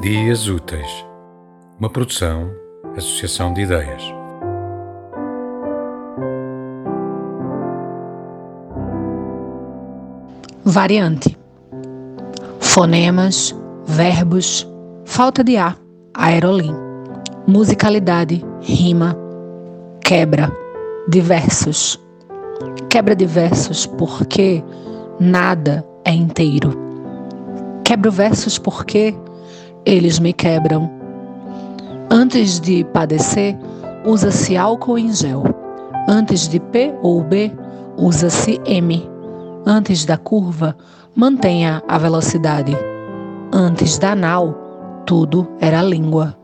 Dias Úteis, uma produção, associação de ideias. Variante: fonemas, verbos, falta de ar, aerolim, musicalidade, rima, quebra, diversos. Quebra diversos porque nada é inteiro. Quebro versos porque eles me quebram. Antes de padecer, usa-se álcool em gel. Antes de P ou B, usa-se M. Antes da curva, mantenha a velocidade. Antes da nau, tudo era língua.